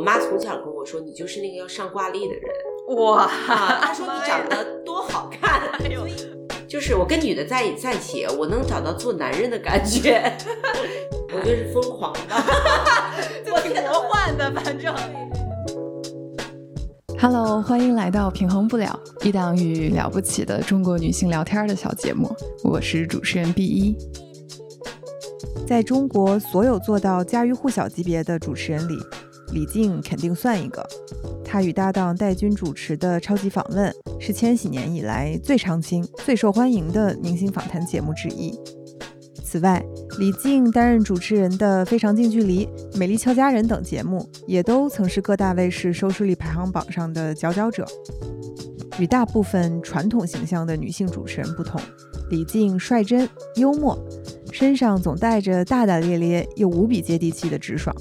我妈从小跟我说，你就是那个要上挂历的人。哇，她说你长得多好看。哎呦，就是我跟女的在在一起，我能找到做男人的感觉。我觉得是疯狂的，我挺魔幻的，反正。Hello，欢迎来到平衡不了一档与了不起的中国女性聊天的小节目，我是主持人 B 一。在中国，所有做到家喻户晓级别的主持人里，李静肯定算一个。她与搭档戴军主持的《超级访问》是千禧年以来最长青、最受欢迎的明星访谈节目之一。此外，李静担任主持人的《非常近距离》《美丽俏佳人》等节目，也都曾是各大卫视收视率排行榜上的佼佼者。与大部分传统形象的女性主持人不同，李静率真幽默，身上总带着大大咧咧又无比接地气的直爽，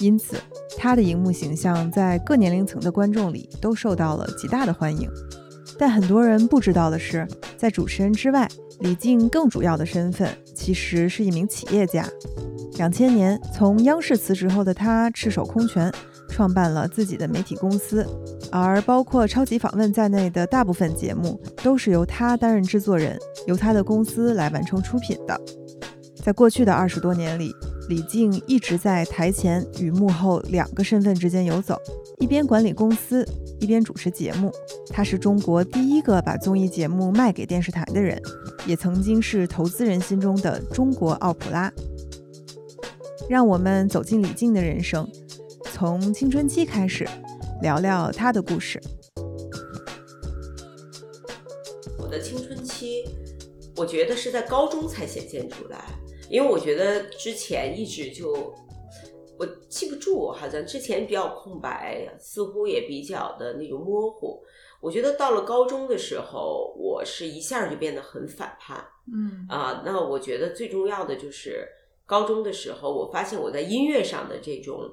因此他的荧幕形象在各年龄层的观众里都受到了极大的欢迎。但很多人不知道的是，在主持人之外，李静更主要的身份其实是一名企业家。两千年从央视辞职后的他赤手空拳，创办了自己的媒体公司，而包括《超级访问》在内的大部分节目都是由他担任制作人，由他的公司来完成出品的。在过去的二十多年里，李静一直在台前与幕后两个身份之间游走，一边管理公司，一边主持节目。她是中国第一个把综艺节目卖给电视台的人，也曾经是投资人心中的中国奥普拉。让我们走进李静的人生，从青春期开始，聊聊她的故事。我的青春期，我觉得是在高中才显现出来，因为我觉得之前一直就我记不住，好像之前比较空白，似乎也比较的那种模糊。我觉得到了高中的时候，我是一下就变得很反叛。嗯啊，那我觉得最重要的就是高中的时候，我发现我在音乐上的这种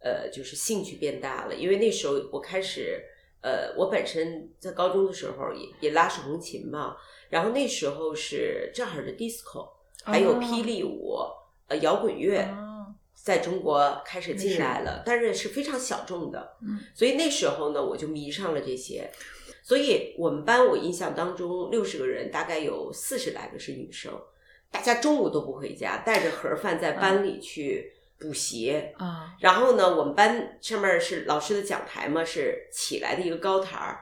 呃，就是兴趣变大了，因为那时候我开始呃，我本身在高中的时候也也拉手风琴嘛，然后那时候是正好是 disco，还有霹雳舞，呃，摇滚乐。在中国开始进来了，但是是非常小众的，嗯，所以那时候呢，我就迷上了这些。所以我们班我印象当中，六十个人大概有四十来个是女生，大家中午都不回家，带着盒饭在班里去补习啊。然后呢，我们班上面是老师的讲台嘛，是起来的一个高台儿，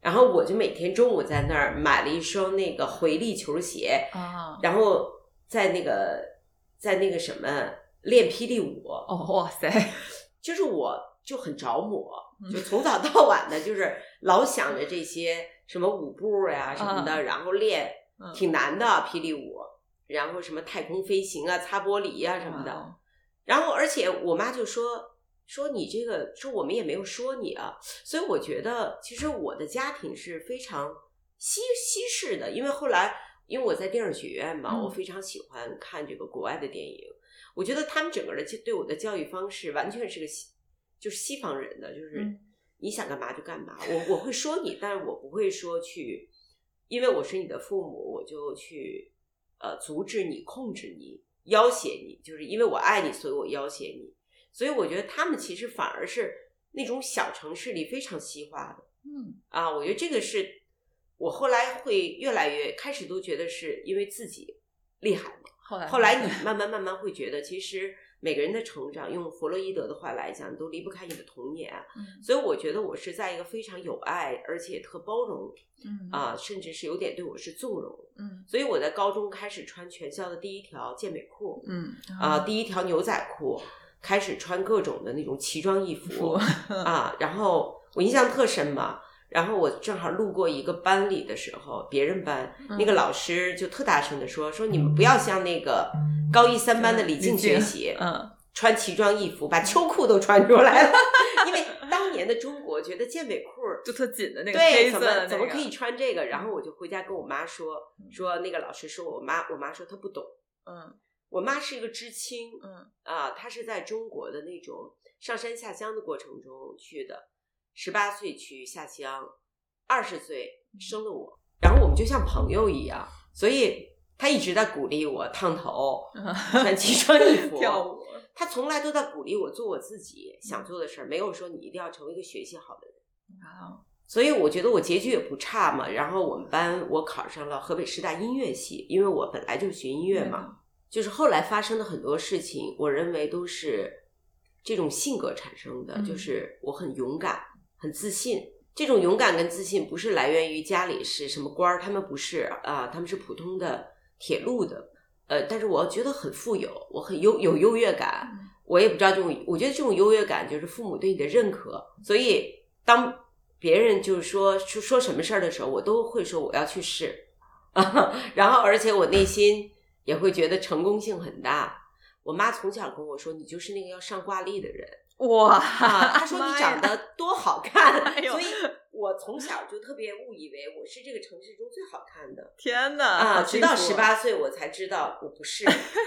然后我就每天中午在那儿买了一双那个回力球鞋啊，然后在那个在那个什么。练霹雳舞哦，哇塞！就是我就很着魔，就从早到晚的，就是老想着这些什么舞步呀什么的，然后练，挺难的霹雳舞，然后什么太空飞行啊、擦玻璃呀什么的。然后，而且我妈就说说你这个，说我们也没有说你啊。所以我觉得，其实我的家庭是非常西西式的，因为后来因为我在电影学院嘛，我非常喜欢看这个国外的电影。我觉得他们整个的就对我的教育方式完全是个西，就是西方人的，就是你想干嘛就干嘛。我我会说你，但是我不会说去，因为我是你的父母，我就去呃阻止你、控制你、要挟你。就是因为我爱你，所以我要挟你。所以我觉得他们其实反而是那种小城市里非常西化的。嗯啊，我觉得这个是我后来会越来越开始都觉得是因为自己厉害嘛。后来你慢慢慢慢会觉得，其实每个人的成长，用弗洛伊德的话来讲，都离不开你的童年。所以我觉得我是在一个非常有爱，而且特包容，嗯啊，甚至是有点对我是纵容。嗯，所以我在高中开始穿全校的第一条健美裤，嗯啊，第一条牛仔裤，开始穿各种的那种奇装异服啊。然后我印象特深嘛。然后我正好路过一个班里的时候，别人班那个老师就特大声的说：“说你们不要像那个高一三班的李静学习，嗯，穿奇装异服，把秋裤都穿出来了。因为当年的中国觉得健美裤就特紧的那个对，怎么怎么可以穿这个？然后我就回家跟我妈说，说那个老师说我妈，我妈说她不懂。嗯，我妈是一个知青，嗯啊，她是在中国的那种上山下乡的过程中去的。十八岁去下乡，二十岁生了我，然后我们就像朋友一样，所以他一直在鼓励我烫头、穿奇装异服、跳舞。他从来都在鼓励我做我自己想做的事儿，没有说你一定要成为一个学习好的人。啊，所以我觉得我结局也不差嘛。然后我们班我考上了河北师大音乐系，因为我本来就是学音乐嘛。就是后来发生的很多事情，我认为都是这种性格产生的。就是我很勇敢，很自信。这种勇敢跟自信不是来源于家里是什么官儿，他们不是啊，他们是普通的铁路的。呃，但是我觉得很富有，我很优有优越感。我也不知道这种，我觉得这种优越感就是父母对你的认可。所以当别人就是说说说什么事儿的时候，我都会说我要去试。然后，而且我内心。也会觉得成功性很大。我妈从小跟我说：“你就是那个要上挂历的人。”哇，他说你长得多好看，所以我从小就特别误以为我是这个城市中最好看的。天哪！啊，直到十八岁我才知道我不是。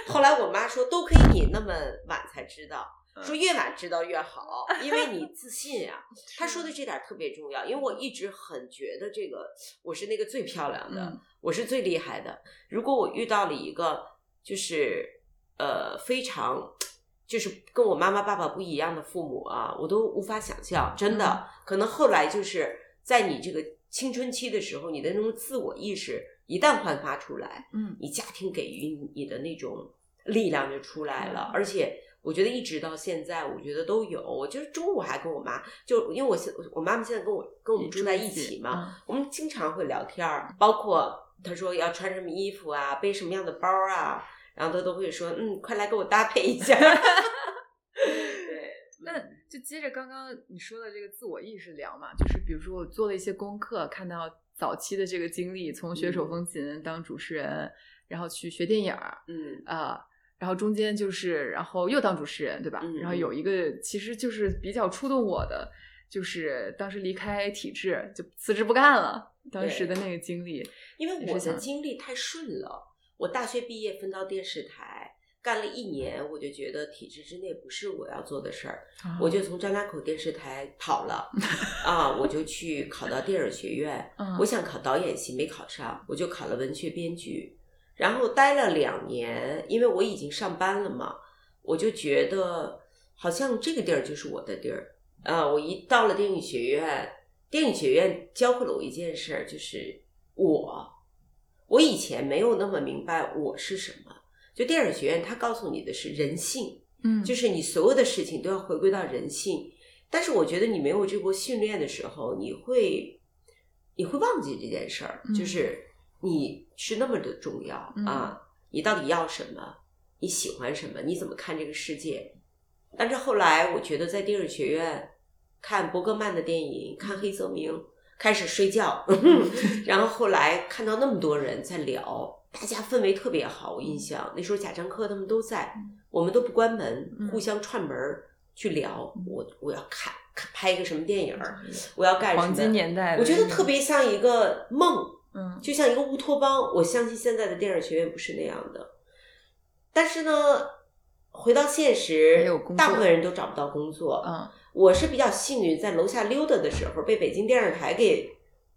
后来我妈说：“都可以你那么晚才知道。”说越晚知道越好，因为你自信呀。他说的这点特别重要，因为我一直很觉得这个我是那个最漂亮的，我是最厉害的。如果我遇到了一个就是呃非常就是跟我妈妈爸爸不一样的父母啊，我都无法想象。真的，可能后来就是在你这个青春期的时候，你的那种自我意识一旦焕发出来，嗯，你家庭给予你的那种力量就出来了，而且。我觉得一直到现在，我觉得都有。我就是中午还跟我妈，就因为我现我妈妈现在跟我跟我们住在一起嘛，我们经常会聊天儿。包括她说要穿什么衣服啊，背什么样的包啊，然后他都会说：“嗯，快来给我搭配一下。”对，那就接着刚刚你说的这个自我意识聊嘛，就是比如说我做了一些功课，看到早期的这个经历，从学手风琴当主持人，然后去学电影儿，嗯啊。然后中间就是，然后又当主持人，对吧？然后有一个，其实就是比较触动我的，就是当时离开体制就辞职不干了，当时的那个经历。因为我的经历太顺了，我大学毕业分到电视台干了一年，我就觉得体制之内不是我要做的事儿，我就从张家口电视台跑了 啊，我就去考到电影学院，我想考导演系没考上，我就考了文学编剧。然后待了两年，因为我已经上班了嘛，我就觉得好像这个地儿就是我的地儿啊！我一到了电影学院，电影学院教会了我一件事儿，就是我，我以前没有那么明白我是什么。就电影学院，它告诉你的是人性，嗯，就是你所有的事情都要回归到人性。但是我觉得你没有这波训练的时候，你会你会忘记这件事儿，就是。你是那么的重要啊！你到底要什么？你喜欢什么？你怎么看这个世界？但是后来，我觉得在电影学院看伯格曼的电影，看黑泽明，开始睡觉。然后后来看到那么多人在聊，大家氛围特别好。我印象那时候贾樟柯他们都在，我们都不关门，互相串门去聊。我我要看拍一个什么电影我要干什么？黄金年代，我觉得特别像一个梦。嗯，就像一个乌托邦，我相信现在的电影学院不是那样的。但是呢，回到现实，大部分人都找不到工作。嗯，我是比较幸运，在楼下溜达的时候被北京电视台给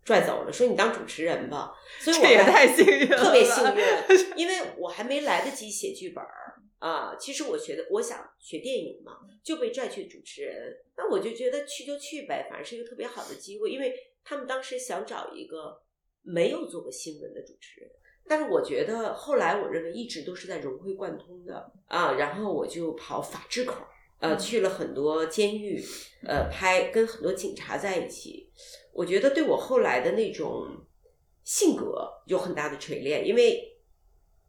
拽走了，说你当主持人吧。所以我也太幸运了，特别幸运，因为我还没来得及写剧本儿啊。其实我学的，我想学电影嘛，就被拽去主持人。那我就觉得去就去呗，反正是一个特别好的机会，因为他们当时想找一个。没有做过新闻的主持人，但是我觉得后来我认为一直都是在融会贯通的啊。然后我就跑法制口，呃，去了很多监狱，呃，拍跟很多警察在一起。我觉得对我后来的那种性格有很大的锤炼，因为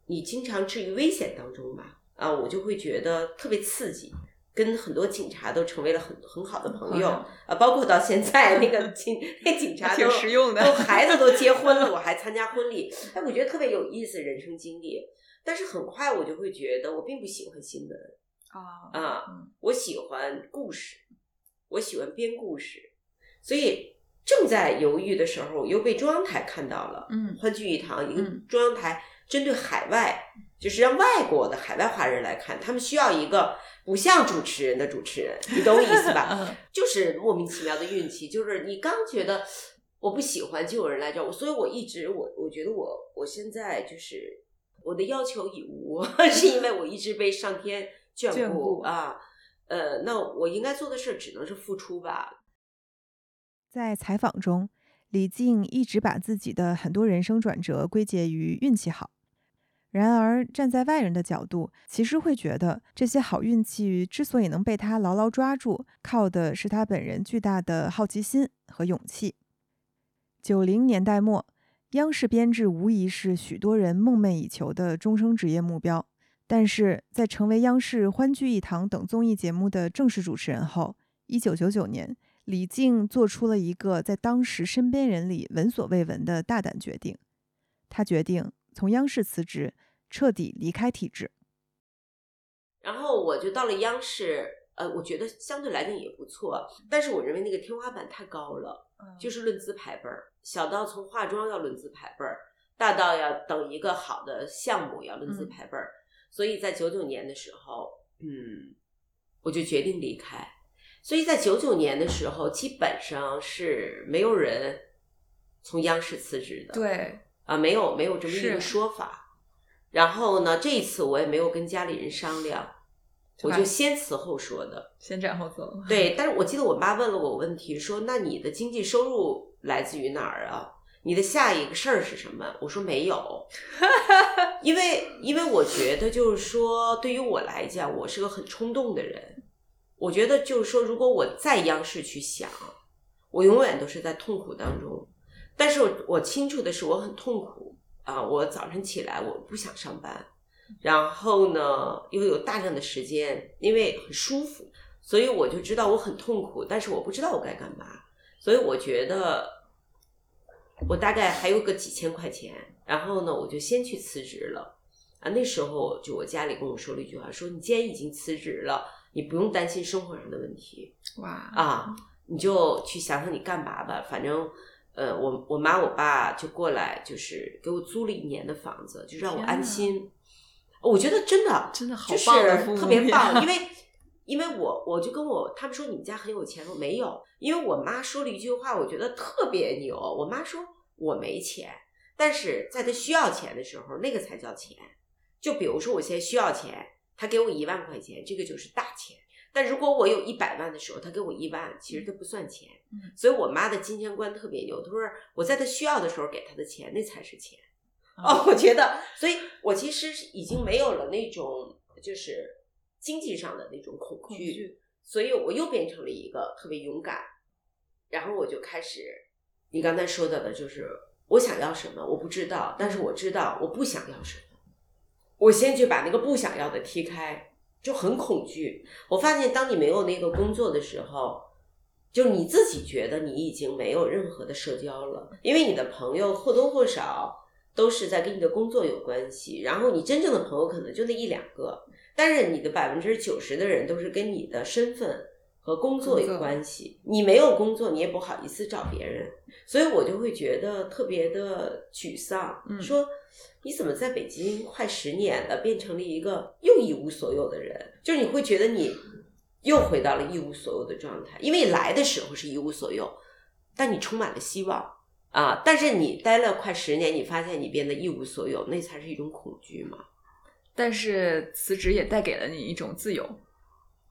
你经常置于危险当中吧，啊，我就会觉得特别刺激。跟很多警察都成为了很很好的朋友啊，包括到现在那个 警那警察都都孩子都 结婚了，我还参加婚礼，哎，我觉得特别有意思人生经历。但是很快我就会觉得我并不喜欢新闻啊啊，我喜欢故事，我喜欢编故事，所以正在犹豫的时候，又被中央台看到了，嗯，欢聚一堂，一个中央台针对海外，就是让外国的海外华人来看，他们需要一个。不像主持人的主持人，你懂我意思吧？就是莫名其妙的运气，就是你刚觉得我不喜欢，就有人来找我，所以我一直我我觉得我我现在就是我的要求已无，是因为我一直被上天眷顾啊。呃，那我应该做的事只能是付出吧。在采访中，李静一直把自己的很多人生转折归结于运气好。然而，站在外人的角度，其实会觉得这些好运气之所以能被他牢牢抓住，靠的是他本人巨大的好奇心和勇气。九零年代末，央视编制无疑是许多人梦寐以求的终生职业目标。但是在成为央视《欢聚一堂》等综艺节目的正式主持人后，一九九九年，李静做出了一个在当时身边人里闻所未闻的大胆决定，他决定。从央视辞职，彻底离开体制，然后我就到了央视。呃，我觉得相对来讲也不错，但是我认为那个天花板太高了，就是论资排辈儿，小到从化妆要论资排辈儿，大到要等一个好的项目要论资排辈儿。所以在九九年的时候，嗯，我就决定离开。所以在九九年的时候，基本上是没有人从央视辞职的。对。啊，没有没有这么一个说法。然后呢，这一次我也没有跟家里人商量，我就先辞后说的，先斩后奏。对，但是我记得我妈问了我问题，说：“那你的经济收入来自于哪儿啊？你的下一个事儿是什么？”我说：“没有，因为因为我觉得就是说，对于我来讲，我是个很冲动的人。我觉得就是说，如果我在央视去想，我永远都是在痛苦当中。”但是我我清楚的是，我很痛苦啊！我早晨起来我不想上班，然后呢又有大量的时间，因为很舒服，所以我就知道我很痛苦。但是我不知道我该干嘛，所以我觉得我大概还有个几千块钱，然后呢我就先去辞职了啊！那时候就我家里跟我说了一句话，说你既然已经辞职了，你不用担心生活上的问题哇啊，你就去想想你干嘛吧，反正。呃，我我妈我爸就过来，就是给我租了一年的房子，就让我安心。我觉得真的真的好棒，特别棒。因为因为我我就跟我他们说你们家很有钱，我没有。因为我妈说了一句话，我觉得特别牛。我妈说我没钱，但是在她需要钱的时候，那个才叫钱。就比如说我现在需要钱，她给我一万块钱，这个就是大钱。但如果我有一百万的时候，他给我一万，其实这不算钱。所以我妈的金钱观特别牛。她说我在她需要的时候给她的钱，那才是钱。哦，我觉得，所以我其实已经没有了那种就是经济上的那种恐惧，所以我又变成了一个特别勇敢。然后我就开始，你刚才说到的就是我想要什么，我不知道，但是我知道我不想要什么。我先去把那个不想要的踢开。就很恐惧。我发现，当你没有那个工作的时候，就你自己觉得你已经没有任何的社交了，因为你的朋友或多或少都是在跟你的工作有关系。然后你真正的朋友可能就那一两个，但是你的百分之九十的人都是跟你的身份和工作有关系。你没有工作，你也不好意思找别人，所以我就会觉得特别的沮丧，说。你怎么在北京快十年了，变成了一个又一无所有的人？就是你会觉得你又回到了一无所有的状态，因为来的时候是一无所有，但你充满了希望啊！但是你待了快十年，你发现你变得一无所有，那才是一种恐惧嘛。但是辞职也带给了你一种自由，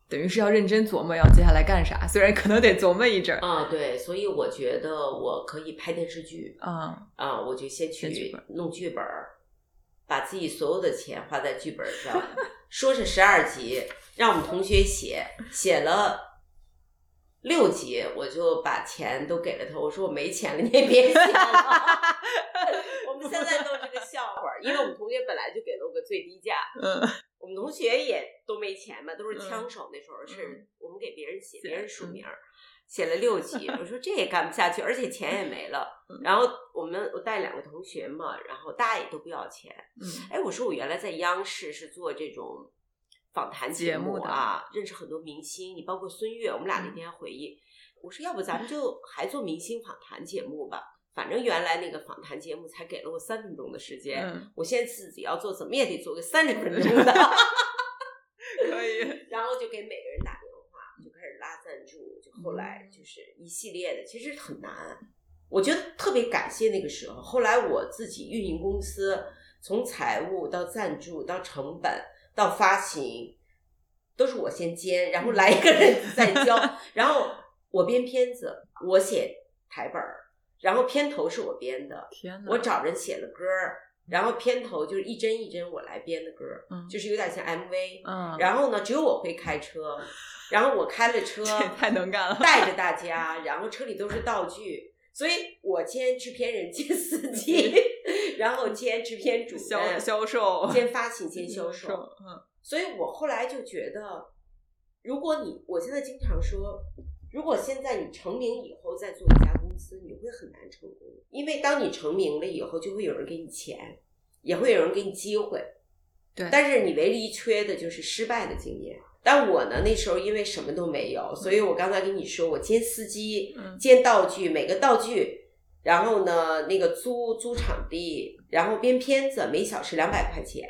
等于是要认真琢磨要接下来干啥，虽然可能得琢磨一阵儿啊。对，所以我觉得我可以拍电视剧啊啊，我就先去弄剧本儿。把自己所有的钱花在剧本上，说是十二集，让我们同学写，写了六级，我就把钱都给了他。我说我没钱了，你也别想了。我们现在都是个笑话，因为我们同学本来就给了我个最低价。嗯，我们同学也都没钱嘛，都是枪手。那时候是我们给别人写，别人署名。写了六级，我说这也干不下去，而且钱也没了。然后我们我带两个同学嘛，然后大家也都不要钱。嗯，哎，我说我原来在央视是做这种访谈节目啊，认识很多明星，你包括孙越，我们俩那天回忆，我说要不咱们就还做明星访谈节目吧，反正原来那个访谈节目才给了我三分钟的时间，我现在自己要做，怎么也得做个三十分钟的。可以，然后就给每个人打电话，就开始。拉赞助，就后来就是一系列的，其实很难。我觉得特别感谢那个时候。后来我自己运营公司，从财务到赞助到成本到发行，都是我先监，然后来一个人再 教，然后我编片子，我写台本儿，然后片头是我编的，天我找人写了歌儿，然后片头就是一帧一帧我来编的歌儿，嗯就是有点像 MV，嗯，然后呢，只有我会开车，然后我开了车，太能干了，带着大家，然后车里都是道具，所以我兼制片人兼司机，然后兼制片主销任、销售兼发行、兼销售。嗯所以我后来就觉得，如果你，我现在经常说，如果现在你成名以后再做一家公司，你会很难成功，因为当你成名了以后，就会有人给你钱，也会有人给你机会。对但是你唯一缺的就是失败的经验。但我呢，那时候因为什么都没有，所以我刚才跟你说，我兼司机嗯，兼道具，每个道具，然后呢，那个租租场地，然后编片子，每小时两百块钱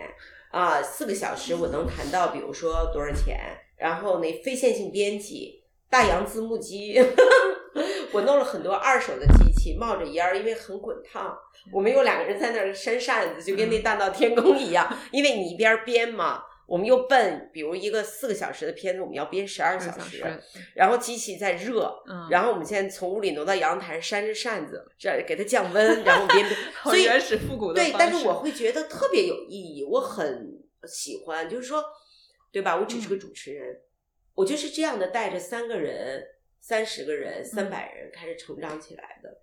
啊，四个小时我能谈到，比如说多少钱，然后那非线性编辑，大洋字幕机，我弄了很多二手的机器，冒着烟儿，因为很滚烫。我们有两个人在那儿扇扇子，就跟那大闹天宫一样，因为你一边编嘛。我们又笨，比如一个四个小时的片子，我们要编十二小时，然后机器在热，嗯，然后我们现在从屋里挪到阳台上扇着扇子，这样给它降温，然后编编。所以原始复古的对，但是我会觉得特别有意义，我很喜欢，就是说，对吧？我只是个主持人，我就是这样的带着三个人、三十个人、三百人开始成长起来的。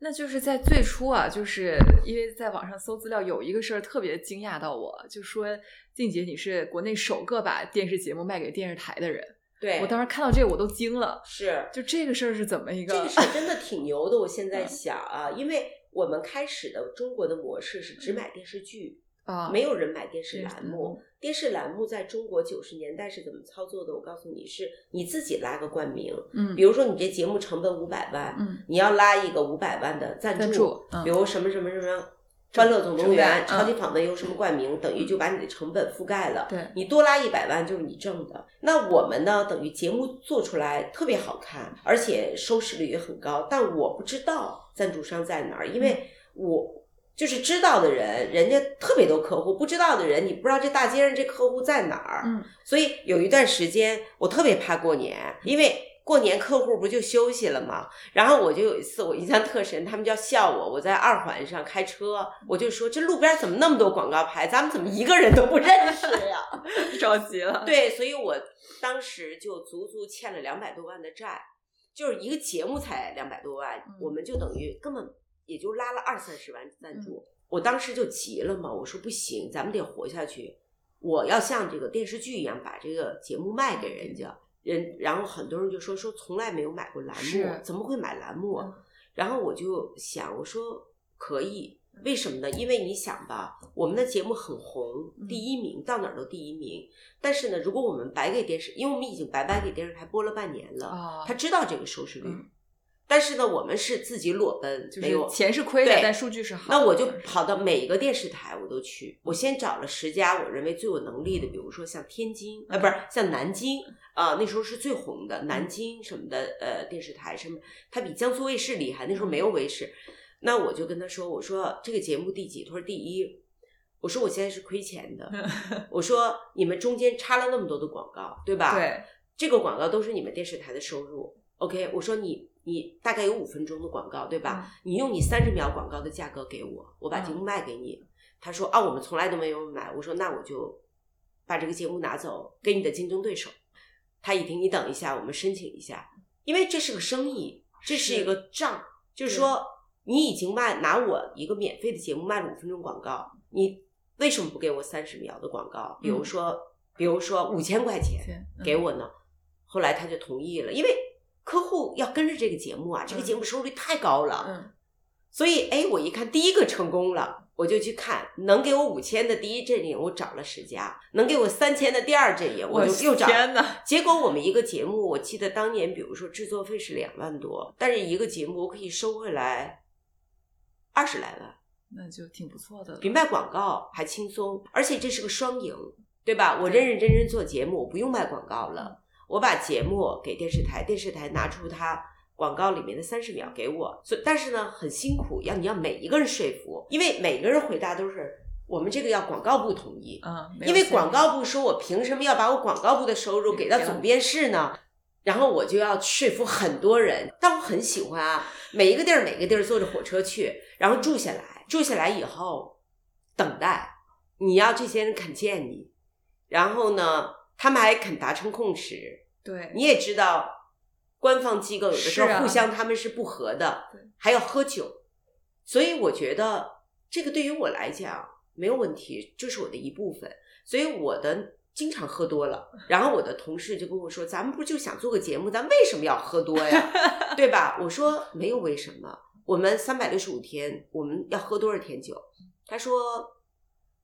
那就是在最初啊，就是因为在网上搜资料，有一个事儿特别惊讶到我，就说静姐你是国内首个把电视节目卖给电视台的人。对，我当时看到这个我都惊了，是就这个事儿是怎么一个？这个事儿真的挺牛的。我现 在想啊，因为我们开始的中国的模式是只买电视剧，啊，没有人买电视栏目。电视栏目在中国九十年代是怎么操作的？我告诉你是，你自己拉个冠名，嗯比如说你这节目成本五百万，嗯你要拉一个五百万的赞赞助嗯比如什么什么什么。欢乐总动员、超级访问有什么冠名，等于就把你的成本覆盖了。对你多拉一百万就是你挣的。那我们呢，等于节目做出来特别好看，而且收视率也很高，但我不知道赞助商在哪儿，因为我就是知道的人，人家特别多客户；不知道的人，你不知道这大街上这客户在哪儿。嗯，所以有一段时间我特别怕过年，因为。过年客户不就休息了吗？然后我就有一次我印象特深，他们就要笑我，我在二环上开车，我就说这路边怎么那么多广告牌，咱们怎么一个人都不认识呀？着急了。对，所以我当时就足足欠了两百多万的债，就是一个节目才两百多万，嗯我们就等于根本也就拉了二三十万赞助。嗯我当时就急了嘛，我说不行，咱们得活下去，我要像这个电视剧一样把这个节目卖给人家。人，然后很多人就说说从来没有买过栏目，怎么会买栏目？嗯然后我就想，我说可以，为什么呢？因为你想吧，我们的节目很红，嗯第一名，到哪儿都第一名。但是呢，如果我们白给电视，因为我们已经白白给电视台播了半年了，啊，他知道这个收视率。嗯但是呢，我们是自己裸奔，就没有是钱是亏的，但数据是好的。那我就跑到每一个电视台，我都去。我先找了十家我认为最有能力的，比如说像天津，呃，不是像南京啊、那时候是最红的南京什么的，呃，电视台什么，它比江苏卫视厉害。那时候没有卫视，那我就跟他说，我说这个节目第几？他说第一。我说我现在是亏钱的。我说你们中间插了那么多的广告，对吧？对，这个广告都是你们电视台的收入。OK，我说你你大概有五分钟的广告，对吧？你用你三十秒广告的价格给我，我把节目卖给你。他说啊，我们从来都没有买。我说那我就把这个节目拿走，给你的竞争对手。他一听，你等一下，我们申请一下，因为这是个生意，这是一个账，就是说你已经卖拿我一个免费的节目卖了五分钟广告，你为什么不给我三十秒的广告？比如说，比如说五千块钱给我呢？后来他就同意了，因为客户要跟着这个节目啊，这个节目收视率太高了，嗯。所以哎，我一看第一个成功了，我就去看能给我五千的第一阵营，我找了十家；能给我三千的第二阵营，我就又找。结果我们一个节目，我记得当年，比如说制作费是两万多，但是一个节目我可以收回来二十来万，那就挺不错的。比卖广告还轻松，而且这是个双赢，对吧？我认认真真做节目，我不用卖广告了，我把节目给电视台，电视台拿出它广告里面的三十秒给我，所以但是呢很辛苦，要你要每一个人说服，因为每个人回答都是我们这个要广告部同意，嗯，因为广告部说我凭什么要把我广告部的收入给到总编室呢？然后我就要说服很多人，但我很喜欢啊，每一个地儿每个地儿坐着火车去，然后住下来，住下来以后等待，你要这些人肯见你，然后呢，他们还肯达成共识。对，你也知道，官方机构有的时候互相他们是不和的，对还要喝酒，所以我觉得这个对于我来讲没有问题，就是我的一部分。所以我的经常喝多了，然后我的同事就跟我说：“咱们不就想做个节目，咱为什么要喝多呀？对吧？”我说：“没有为什么，我们三百六十五天，我们要喝多少天酒？”他说：“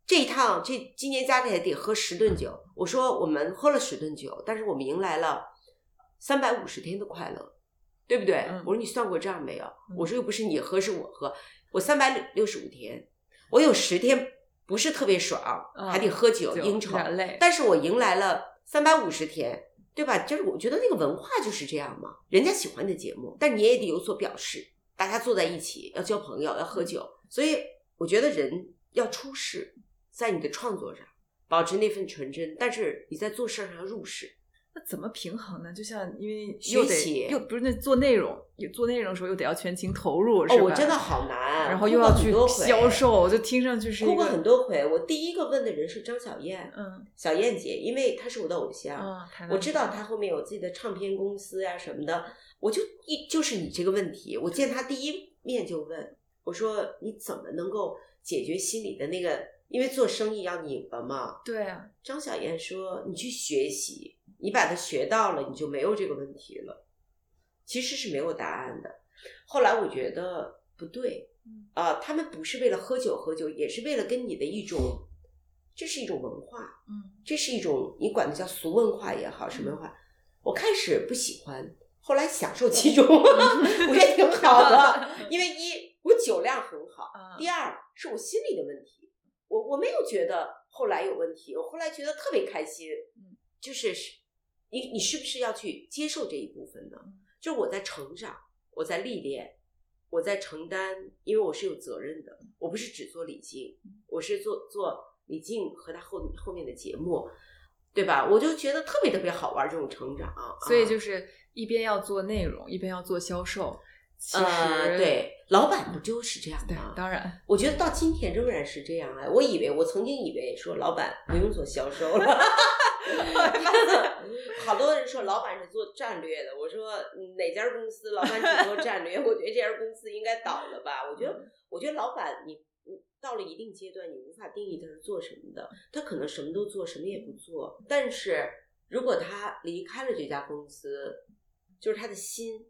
这一趟这今年加起来得喝十顿酒。”我说：“我们喝了十顿酒，但是我们迎来了三百五十天的快乐，对不对？”嗯我说：“你算过账没有？”嗯我说：“又不是你喝，是我喝。我三百六十五天，我有十天不是特别爽，嗯还得喝酒应酬但是我迎来了三百五十天，对吧？就是我觉得那个文化就是这样嘛，人家喜欢你的节目，但你也得有所表示。大家坐在一起要交朋友，要喝酒，所以我觉得人要出世，在你的创作上保持那份纯真，但是你在做事上要入世。那怎么平衡呢？就像因为又得习又不是那做内容，有做内容的时候又得要全情投入，是哦，吧？我真的好难，然后又要去销，售，我就听上去是哭过很多回。我第一个问的人是张小燕，嗯小燕姐，因为她是我的偶像。我知道她后面有自己的唱片公司呀、什么的，我就一就是你这个问题，我见她第一面就问我说你怎么能够解决心里的那个，因为做生意要拧巴嘛。对啊，张小燕说你去学习，你把它学到了，你就没有这个问题了。其实是没有答案的。后来我觉得不对嗯，啊、他们不是为了喝酒喝酒，也是为了跟你的一种，这是一种文化，嗯这是一种你管它叫俗文化也好，什么文化，我开始不喜欢，后来享受其中，我觉得挺好的。因为一我酒量很好，啊第二是我心理的问题，我我没有觉得后来有问题，我后来觉得特别开心嗯，就是是你你是不是要去接受这一部分呢？嗯就是我在成长，我在历练，我在承担，因为我是有责任的，我不是只做李静，我是做做李静和他后后面的节目，对吧？我就觉得特别特别好玩这种成长，所以啊就是一边要做内容，一边要做销售。其实、呃，对，老板不就是这样对吗？，当然，我觉得到今天仍然是这样啊，我以为我曾经以为说老板不用做销售了，好多人说老板是做战略的，我说嗯哪家公司老板只做战略？我觉得这家公司应该倒了吧？我觉得，我觉得老板你你到了一定阶段，你无法定义他是做什么的，他可能什么都做，什么也不做，但是如果他离开了这家公司，就是他的心。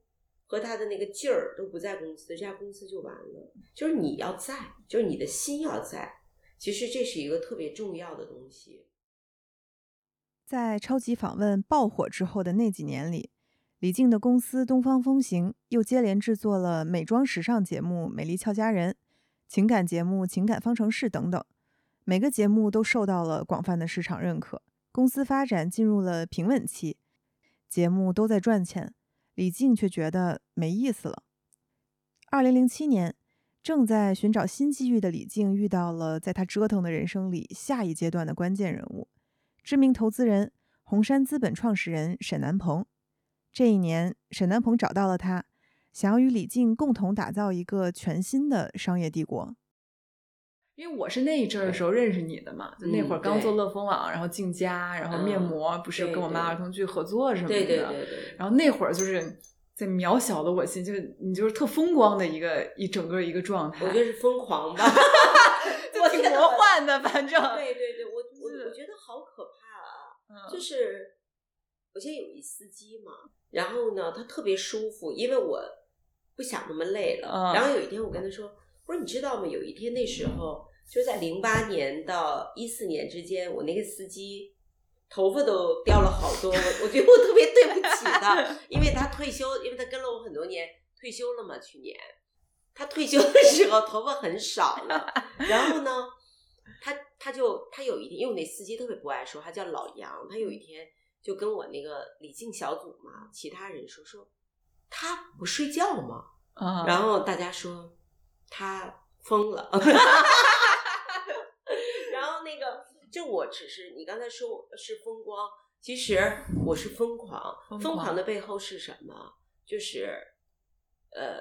和他的那个劲儿都不在公司，这家公司就完了。就是你要在，就是你的心要在。其实这是一个特别重要的东西。在超级访问爆火之后的那几年里，李静的公司东方风行又接连制作了美妆时尚节目《美丽俏佳人》、情感节目《情感方程式》等等，每个节目都受到了广泛的市场认可。公司发展进入了平稳期，节目都在赚钱，李静却觉得没意思了。二零零七年，正在寻找新机遇的李静遇到了在他折腾的人生里下一阶段的关键人物。知名投资人红杉资本创始人沈南鹏。这一年，沈南鹏找到了他，想要与李静共同打造一个全新的商业帝国。因为我是那一阵儿的时候认识你的嘛，就那会儿刚做乐蜂网，然后静佳，然后面膜，不是跟我妈儿童剧合作什么的。对对对对，然后那会儿就是在渺小的我心，就是你就是特风光的一个一整个一个状态，我觉得是疯狂吧 就挺魔幻的，反正。对对对，我我我觉得好可怕啊！嗯就是我现在有一司机嘛，然后呢，他特别舒服，因为我不想那么累了。嗯然后有一天我跟他说：“我说你知道吗？有一天那时候就在零八年到一四年之间，我那个司机头发都掉了好多，我我觉得我特别对不起他，因为他退休，因为他跟了我很多年，退休了嘛，去年。”他退休的时候头发很少了，然后呢，他他就他有一天，因为我那司机特别不爱说，他叫老杨，他有一天就跟我那个李静小组嘛，其他人说说他不睡觉吗？啊，然后大家说他疯了，然后那个就我只是你刚才说是风光，其实我是疯狂。疯狂的背后是什么？就是呃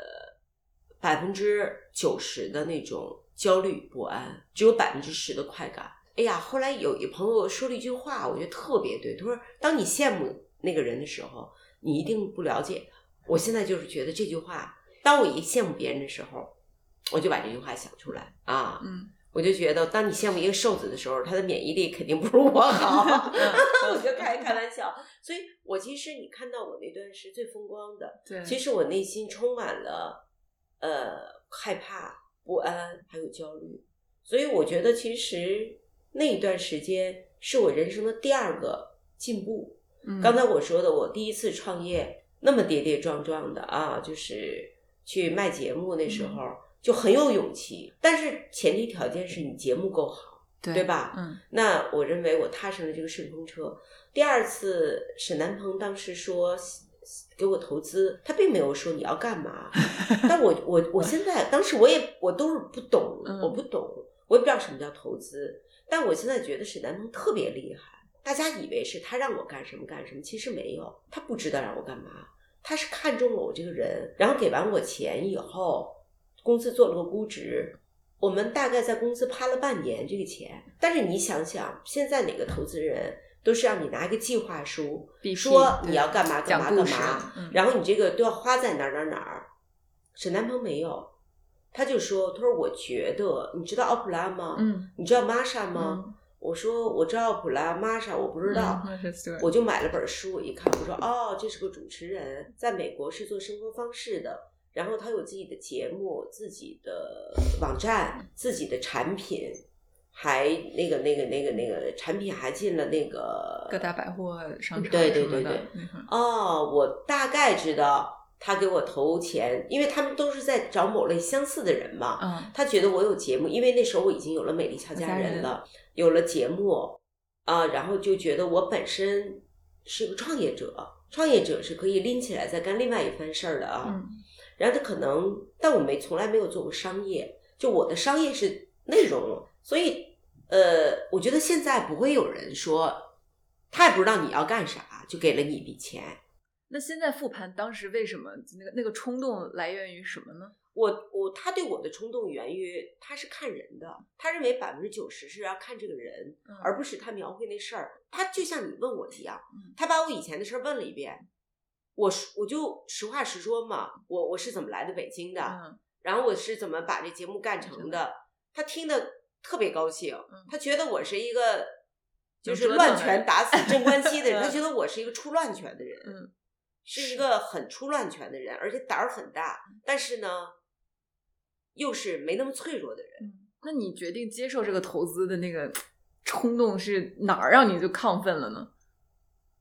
百分之九十的那种焦虑不安，只有百分之十的快感。哎呀，后来有一朋友说了一句话，我觉得特别对。他说：“当你羡慕那个人的时候，你一定不了解他。”我现在就是觉得这句话，当我一羡慕别人的时候，我就把这句话想出来啊。嗯，我就觉得，当你羡慕一个瘦子的时候，他的免疫力肯定不如我好。我就开开玩笑。所以，我其实你看到我那段是最风光的。对，其实我内心充满了呃害怕、不安，还有焦虑。所以，我觉得其实。那一段时间是我人生的第二个进步。刚才我说的，我第一次创业那么跌跌撞撞的啊，就是去卖节目，那时候就很有勇气。但是前提条件是你节目够好，对吧？嗯。那我认为我踏上了这个顺风车。第二次沈南鹏当时说给我投资，他并没有说你要干嘛。但我我我现在当时我也我都是不懂，我不懂，我也不知道什么叫投资。但我现在觉得沈南鹏特别厉害，大家以为是他让我干什么干什么，其实没有，他不知道让我干嘛，他是看中了我这个人，然后给完我钱以后，公司做了个估值，我们大概在公司趴了半年这个钱。但是你想想，现在哪个投资人都是让你拿一个计划书，说你要干嘛干嘛干嘛，然后你这个都要花在哪儿哪儿哪儿。沈南鹏没有。他就说：“他说我觉得，你知道奥普拉吗？嗯，你知道玛莎吗？我说我知道奥普拉，玛莎我不知道。我就买了本书，我一看，我说哦，这是个主持人，在美国是做生活方式的，然后他有自己的节目、自己的网站、自己的产品，还那个那个那个那个产品还进了那个各大百货商场对对对对，哦，我大概知道。”他给我投钱，因为他们都是在找某类相似的人嘛。嗯，他觉得我有节目，因为那时候我已经有了美丽俏佳人了，有了节目啊，然后就觉得我本身是个创业者，创业者是可以拎起来再干另外一番事儿的啊。嗯，然后他可能，但我没从来没有做过商业，就我的商业是内容，所以呃，我觉得现在不会有人说他也不知道你要干啥，就给了你一笔钱。那现在复盘，当时为什么那个那个冲动来源于什么呢？我我他对我的冲动源于他是看人的，他认为百分之九十是要看这个人，而不是他描绘那事儿。他就像你问我一样，他把我以前的事儿问了一遍，我我就实话实说嘛，我我是怎么来的北京的，然后我是怎么把这节目干成的。他听得特别高兴，他觉得我是一个就是乱拳打死镇关西的人，他 觉得我是一个出乱拳的人。是一个很出乱拳的人，而且胆儿很大，但是呢，又是没那么脆弱的人。那你决定接受这个投资的那个冲动是哪儿让你就亢奋了呢？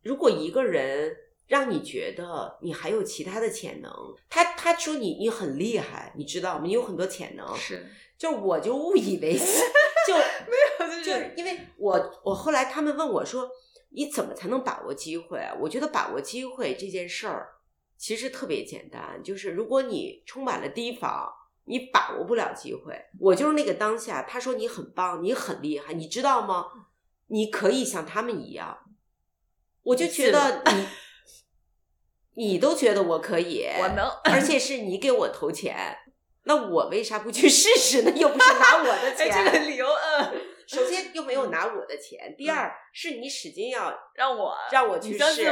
如果一个人让你觉得你还有其他的潜能，他他说你你很厉害，你知道吗？你有很多潜能，是，就我就误以为 就没有，就是因为我我后来他们问我说。你怎么才能把握机会？我觉得把握机会这件事儿其实特别简单，就是如果你充满了提防，你把握不了机会。我就是那个当下，他说你很棒，你很厉害，你知道吗？你可以像他们一样，我就觉得你，你都觉得我可以，我能，而且是你给我投钱，那我为啥不去试试呢？又不是拿我的钱，这个理由，嗯。首先又没有拿我的钱，第二是你使劲要让我让我去试，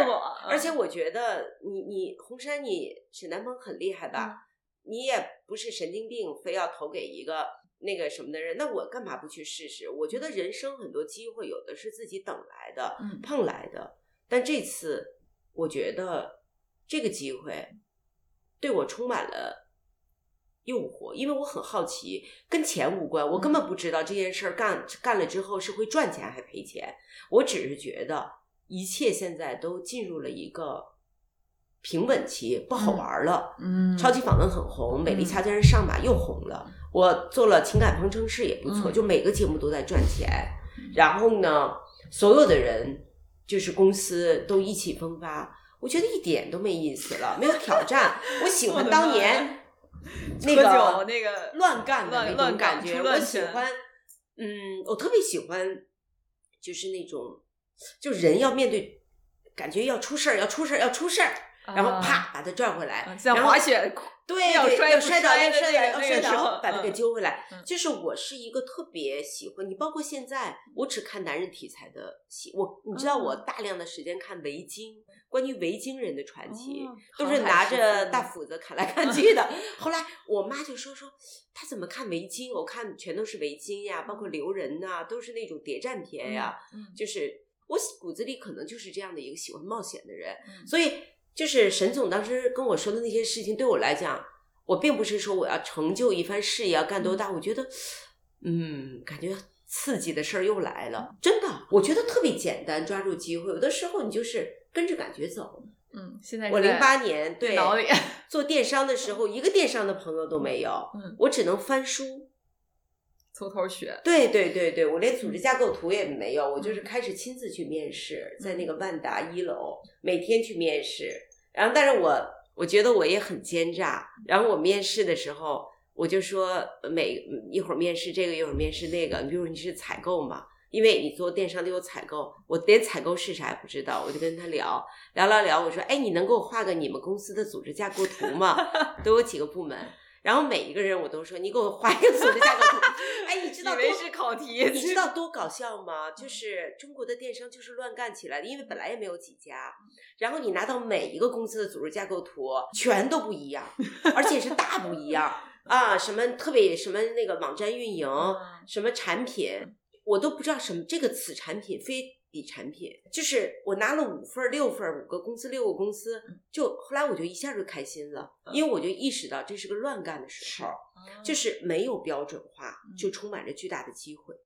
而且我觉得你你红山你沈南鹏很厉害吧？你也不是神经病，非要投给一个那个什么的人，那我干嘛不去试试？我觉得人生很多机会有的是自己等来的，碰来的。但这次我觉得这个机会对我充满了。诱惑，因为我很好奇，跟钱无关，我根本不知道这件事儿干干了之后是会赚钱还赔钱。我只是觉得一切现在都进入了一个平稳期，不好玩了。嗯，超级访问很红，美丽恰佳人上马又红了。我做了情感方程式也不错，就每个节目都在赚钱。然后呢，所有的人就是公司都意气风发，我觉得一点都没意思了，没有挑战。我喜欢当年。那个那个乱干的那种感觉，我喜欢。嗯，我特别喜欢就是那种，就人要面对，感觉要出事儿，要出事儿，要出事儿，然后啪把他拽回来，像滑雪。对，要摔倒，要摔倒，要摔倒，把他给揪回来。就是我是一个特别喜欢你，包括现在，我只看男人题材的戏。我你知道，我大量的时间看维京，关于维京人的传奇，都是拿着大斧子砍来 砍去的。后来我妈就说说，她怎么看维京？我看全都是维京呀，包括留人呐，都是那种谍战片呀。就是我骨子里可能就是这样的一个喜欢冒险的人，所以。就是沈总当时跟我说的那些事情，对我来讲，我并不是说我要成就一番事业要干多大，我觉得，嗯，感觉刺激的事儿又来了，真的，我觉得特别简单，抓住机会，有的时候你就是跟着感觉走。嗯，现在我零八年对做电商的时候，一个电商的朋友都没有，嗯我只能翻书，从头学。对对对对，我连组织架构图也没有，我就是开始亲自去面试，在那个万达一楼，每天去面试。然后，但是我我觉得我也很奸诈。然后我面试的时候，我就说每一会儿面试这个，一会儿面试那个。你比如你是采购嘛，因为你做电商得有采购，我连采购是啥也不知道，我就跟他聊聊聊聊。我说，哎，你能给我画个你们公司的组织架构图吗？都有几个部门。然后每一个人我都说，你给我画一个组织架构图。哎，你知道？以为是考题。你知道 多搞笑吗？就是中国的电商就是乱干起来的，因为本来也没有几家。然后你拿到每一个公司的组织架构图，全都不一样，而且是大不一样啊！什么特别什么那个网站运营，什么产品，我都不知道什么这个此产品非。彼产品就是我拿了五份六份五个公司六个公司，就后来我就一下就开心了，因为我就意识到这是个乱干的时候，就是没有标准化，就充满着巨大的机会。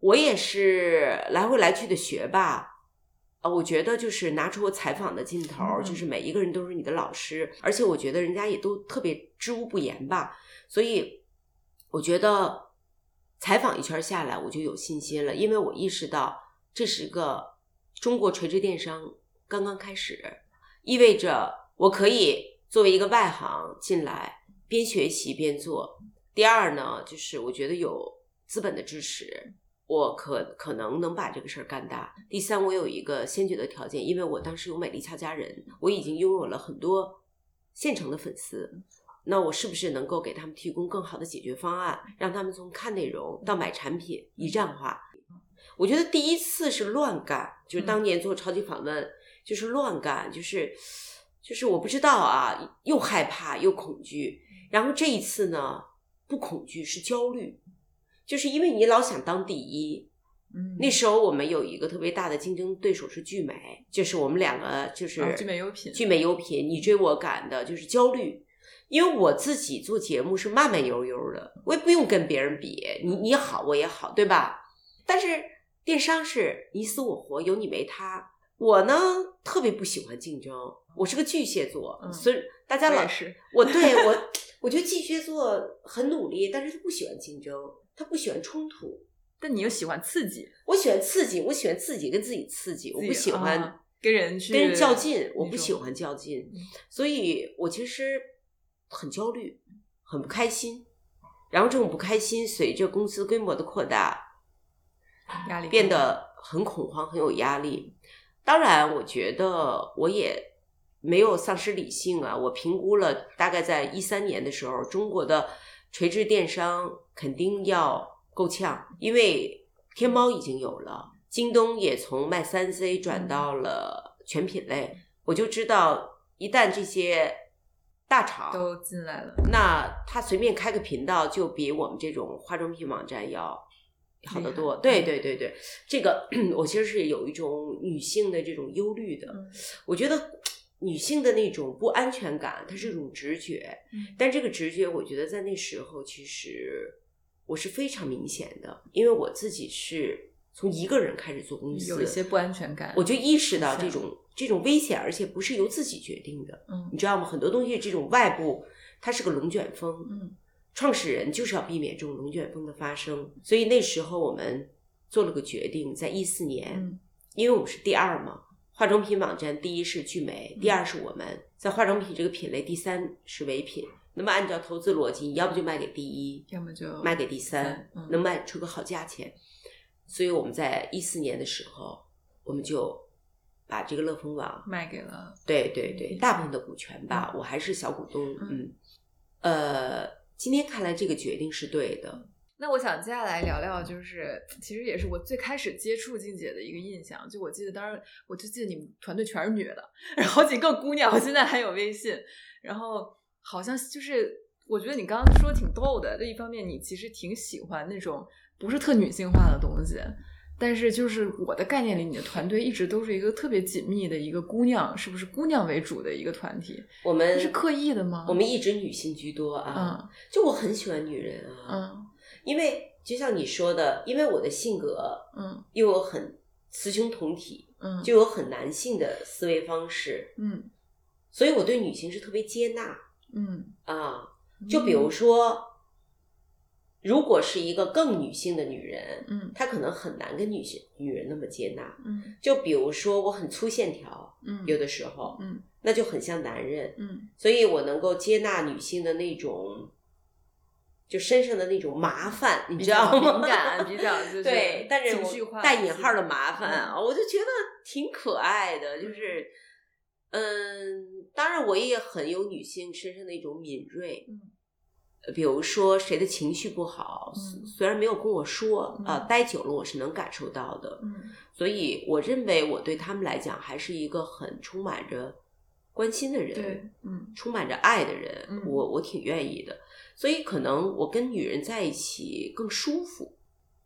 我也是来回来去的学霸啊，我觉得就是拿出我采访的劲头，就是每一个人都是你的老师，而且我觉得人家也都特别知无不言吧，所以我觉得采访一圈下来，我就有信心了，因为我意识到。这是个中国垂直电商刚刚开始，意味着我可以作为一个外行进来，边学习边做。第二呢，就是我觉得有资本的支持，我可可能能把这个事儿干大。第三，我有一个先决的条件，因为我当时有美丽俏佳人，我已经拥有了很多现成的粉丝，那我是不是能够给他们提供更好的解决方案，让他们从看内容到买产品一站化？我觉得第一次是乱干，就是当年做超级访问，就是乱干，就是就是我不知道啊，又害怕又恐惧。然后这一次呢，不恐惧是焦虑，就是因为你老想当第一。嗯，那时候我们有一个特别大的竞争对手是聚美，就是我们两个就是聚美优品，聚美优品你追我赶的，就是焦虑。因为我自己做节目是慢慢悠悠的，我也不用跟别人比，你你好我也好，对吧？但是。电商是你死我活，有你没他。我呢特别不喜欢竞争，我是个巨蟹座，所以大家老是我对我，我觉得巨蟹座很努力，但是他不喜欢竞争，他不喜欢冲突。但你又喜欢刺激，我喜欢刺激，我喜欢自己跟自己刺激，我不喜欢跟人去跟人较劲，我不喜欢较劲，所以我其实很焦虑，很不开心。然后这种不开心随着公司规模的扩大。压力变得很恐慌，很有压力。当然，我觉得我也没有丧失理性啊。我评估了，大概在一三年的时候，中国的垂直电商肯定要够呛，因为天猫已经有了，京东也从卖三 C 转到了全品类。我就知道，一旦这些大厂都进来了，那他随便开个频道，就比我们这种化妆品网站要。好得多，对对对对，这个 我其实是有一种女性的这种忧虑的。我觉得女性的那种不安全感，它是一种直觉，但这个直觉，我觉得在那时候其实我是非常明显的，因为我自己是从一个人开始做公司，有一些不安全感，我就意识到这种这种危险，而且不是由自己决定的。嗯，你知道吗？很多东西这种外部，它是个龙卷风。嗯。创始人就是要避免这种龙卷风的发生，所以那时候我们做了个决定，在一四年，因为我们是第二嘛，化妆品网站第一是聚美，第二是我们在化妆品这个品类，第三是唯品。那么按照投资逻辑，你要不就卖给第一，要么就卖给第三，能卖出个好价钱。所以我们在一四年的时候，我们就把这个乐蜂网卖给了，对对对，大部分的股权吧，我还是小股东，嗯，呃，今天看来这个决定是对的。那我想接下来聊聊，就是其实也是我最开始接触静姐的一个印象。就我记得当时，我就记得你们团队全是女的，然后好几个姑娘，我现在还有微信。然后好像就是，我觉得你刚刚说挺逗的。这一方面，你其实挺喜欢那种不是特女性化的东西，但是就是我的概念里，你的团队一直都是一个特别紧密的一个姑娘，是不是姑娘为主的一个团体？我们是刻意的吗？我们一直女性居多啊。嗯，就我很喜欢女人啊。嗯。因为就像你说的，因为我的性格，嗯，又有很雌雄同体，嗯，就有很男性的思维方式，嗯，所以我对女性是特别接纳，嗯。啊，就比如说，如果是一个更女性的女人，嗯，她可能很难跟女性女人那么接纳，嗯，就比如说我很粗线条，嗯，有的时候，嗯，那就很像男人，嗯，所以我能够接纳女性的那种。就身上的那种麻烦，你知道吗？敏感，比较 对，但是我带引号的麻烦啊，我就觉得挺可爱的。就是，嗯，当然我也很有女性身上的一种敏锐。嗯，比如说谁的情绪不好，虽然没有跟我说啊，待久了我是能感受到的。嗯，所以我认为我对他们来讲还是一个很充满着关心的人，嗯，充满着爱的人。我我挺愿意的。所以可能我跟女人在一起更舒服。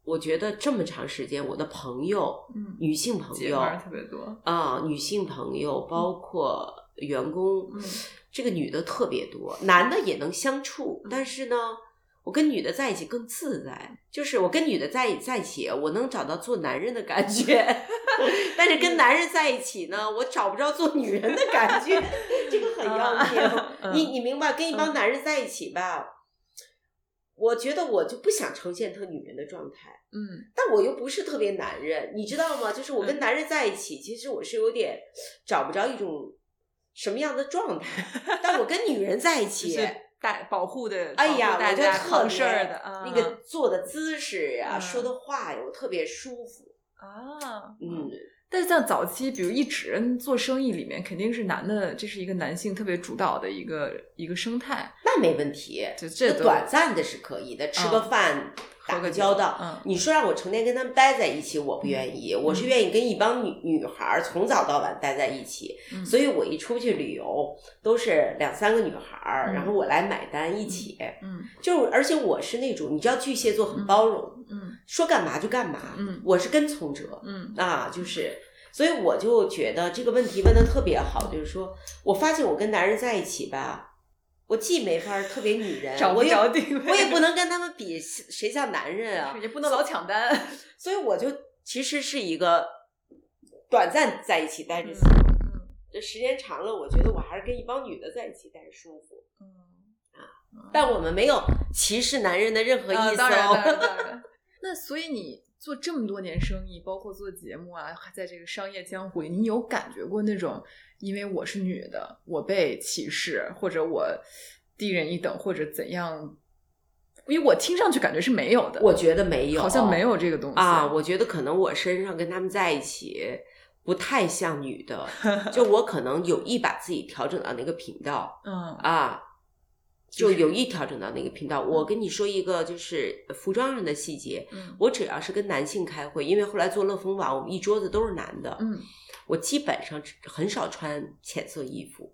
我觉得这么长时间，我的朋友，嗯，女性朋友特别多啊，女性朋友包括员工，嗯，这个女的特别多，男的也能相处，但是呢，我跟女的在一起更自在。就是我跟女的在在一起，我能找到做男人的感觉，但是跟男人在一起呢，我找不着做女人的感觉，这个很要命。你你明白？跟一帮男人在一起吧。我觉得我就不想呈现特女人的状态，嗯，但我又不是特别男人，你知道吗？就是我跟男人在一起，其实我是有点找不着一种什么样的状态，但我跟女人在一起，带保护的，哎呀，我就特事儿的，那个坐的姿势呀，说的话呀，我特别舒服。啊，嗯。但是像早期，比如一直人做生意里面，肯定是男的，这是一个男性特别主导的一个一个生态。那没问题，就这短暂的是可以的，吃个饭，打个交道。嗯，你说让我成天跟他们待在一起，我不愿意。我是愿意跟一帮女女孩从早到晚待在一起。嗯，所以我一出去旅游，都是两三个女孩，然后我来买单一起。嗯，就而且我是那种，你知道巨蟹座很包容。嗯，说干嘛就干嘛。嗯，我是跟从者。嗯，啊，就是，所以我就觉得这个问题问的特别好，就是说我发现我跟男人在一起吧，我既没法特别女人，找不着地位，我也不能跟他们比谁像男人啊，也不能老抢单，所以我就其实是一个短暂在一起待着喜欢，这时间长了，我觉得我还是跟一帮女的在一起待着舒服。嗯啊，但我们没有歧视男人的任何意思哦。那所以你做这么多年生意，包括做节目啊，还在这个商业江湖里，你有感觉过那种因为我是女的，我被歧视，或者我低人一等，或者怎样？因为我听上去感觉是没有的。我觉得没有，好像没有这个东西啊。我觉得可能我身上跟他们在一起不太像女的，就我可能有意把自己调整到那个频道。嗯啊。就有意调整到那个频道。我跟你说一个，就是服装上的细节。嗯，我只要是跟男性开会，因为后来做乐风网，我们一桌子都是男的。嗯，我基本上很少穿浅色衣服，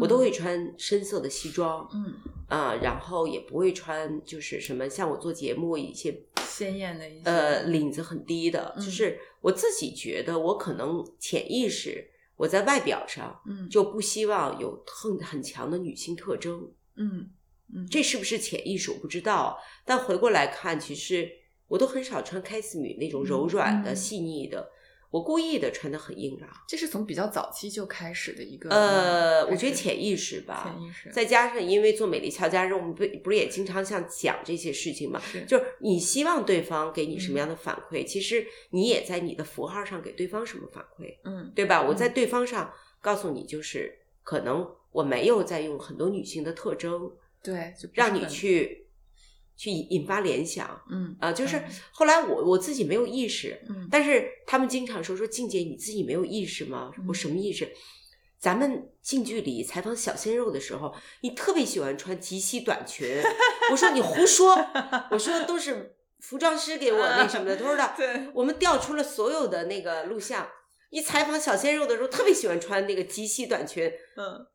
我都会穿深色的西装。嗯啊，然后也不会穿就是什么像我做节目一些鲜艳的一些呃领子很低的，就是我自己觉得我可能潜意识我在外表上嗯就不希望有很很强的女性特征。嗯，这是不是潜意识我不知道，但回过来看，其实我都很少穿开司米那种柔软的、细腻的，我故意的穿的很硬朗。这是从比较早期就开始的一个，呃，我觉得潜意识吧，潜意识。再加上因为做美丽俏佳人，我们不不是也经常像讲这些事情嘛？就是你希望对方给你什么样的反馈，其实你也在你的符号上给对方什么反馈，嗯，对吧？我在对方上告诉你，就是可能。我没有在用很多女性的特征，对，让你去去引发联想。嗯啊，就是后来我我自己没有意识，嗯但是他们经常说说静姐你自己没有意识吗？我嗯什么意识？咱们近距离采访小鲜肉的时候，你特别喜欢穿及膝短裙。我说你胡说，我说都是服装师给我那什么的。他说的，对，我们调出了所有的那个录像。一采访小鲜肉的时候，特别喜欢穿那个及膝短裙。嗯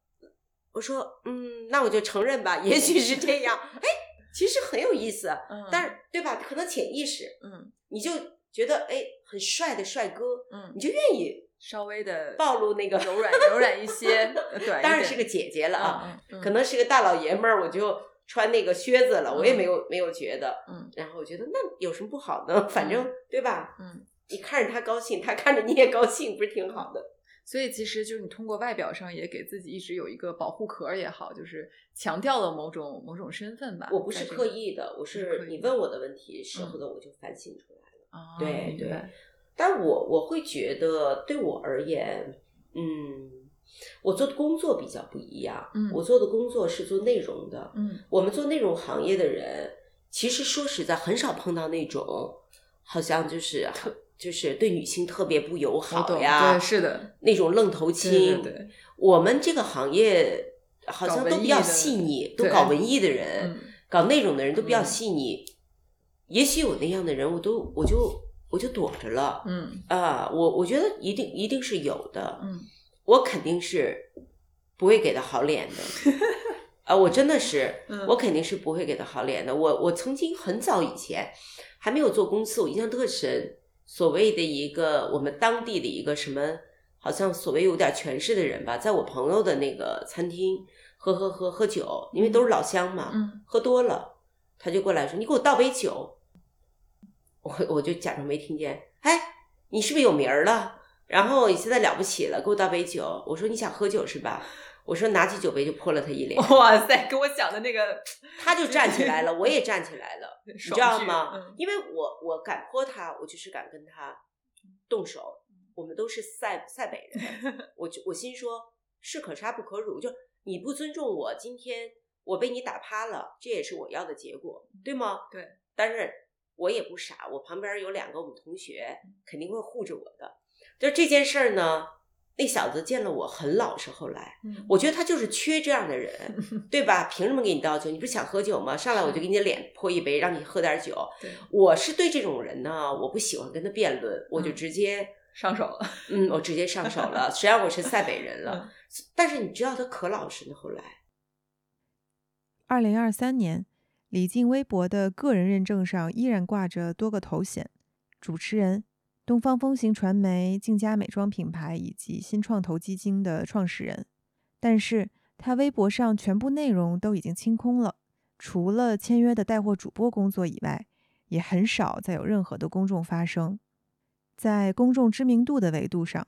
我说，嗯，那我就承认吧，也许是这样。哎，其实很有意思，嗯，但是对吧？可能潜意识嗯你就觉得哎很帅的帅哥，嗯你，就愿意稍微的暴露那个柔软柔软一些，当然是个姐姐了啊，可能是个大老爷们儿，我就穿那个靴子了，我也没有没有觉得，嗯，然后我觉得那有什么不好呢？反正对吧？嗯，你看着他高兴，他看着你也高兴，不是挺好的？所以其实就是你通过外表上也给自己一直有一个保护壳也好，就是强调了某种某种身份吧。我不是刻意的，我是你问我的问题时候的，我就反省出来了。啊，对对但我我会觉得，对我而言，嗯，我做的工作比较不一样。嗯我做的工作是做内容的。嗯我们做内容行业的人，其实说实在，很少碰到那种好像就是就是对女性特别不友好呀，对，是的，那种愣头青。对对，我们这个行业好像都比较细腻，都搞文艺的人。嗯搞那种的人都比较嗯细腻，也许有那样的人，我都我就我就躲着了嗯啊、我我觉得一定一定是有的，嗯我肯定是不会给他好脸的 啊、我真的是，嗯我肯定是不会给他好脸的。我我曾经很早以前还没有做公司，我印象特深，所谓的一个我们当地的一个什么，好像所谓有点权势的人吧，在我朋友的那个餐厅喝喝喝喝酒，因为都是老乡嘛，嗯喝多了，他就过来说：“你给我倒杯酒。”我我就假装没听见。哎，你是不是有名儿了？然后你现在了不起了，给我倒杯酒。我说你想喝酒是吧？我说拿起酒杯就泼了他一脸，哇塞，跟我想的那个，他就站起来了，我也站起来了，你你知道吗？嗯因为我我敢泼他，我就是敢跟他动手。我们都是塞塞北人，我就我心说士可杀不可辱，就你不尊重我，今天我被你打趴了，这也是我要的结果，对吗？对。但是我也不傻，我旁边有两个我们同学，肯定会护着我的。就这件事儿呢，那小子见了我很老实，后来嗯我觉得他就是缺这样的人，对吧？凭什么给你倒酒？你不是想喝酒吗？上来我就给你脸泼一杯，让你喝点酒。我是对这种人呢，我不喜欢跟他辩论，我就嗯直接，上手了，嗯，我直接上手了。虽然我是塞北人了，嗯但是你知道他可老实呢。后来，二零二三年，李静微博的个人认证上依然挂着多个头衔：主持人、东方风行传媒、静佳美妆品牌以及新创投基金的创始人。但是，他微博上全部内容都已经清空了，除了签约的带货主播工作以外，也很少再有任何的公众发声。在公众知名度的维度上，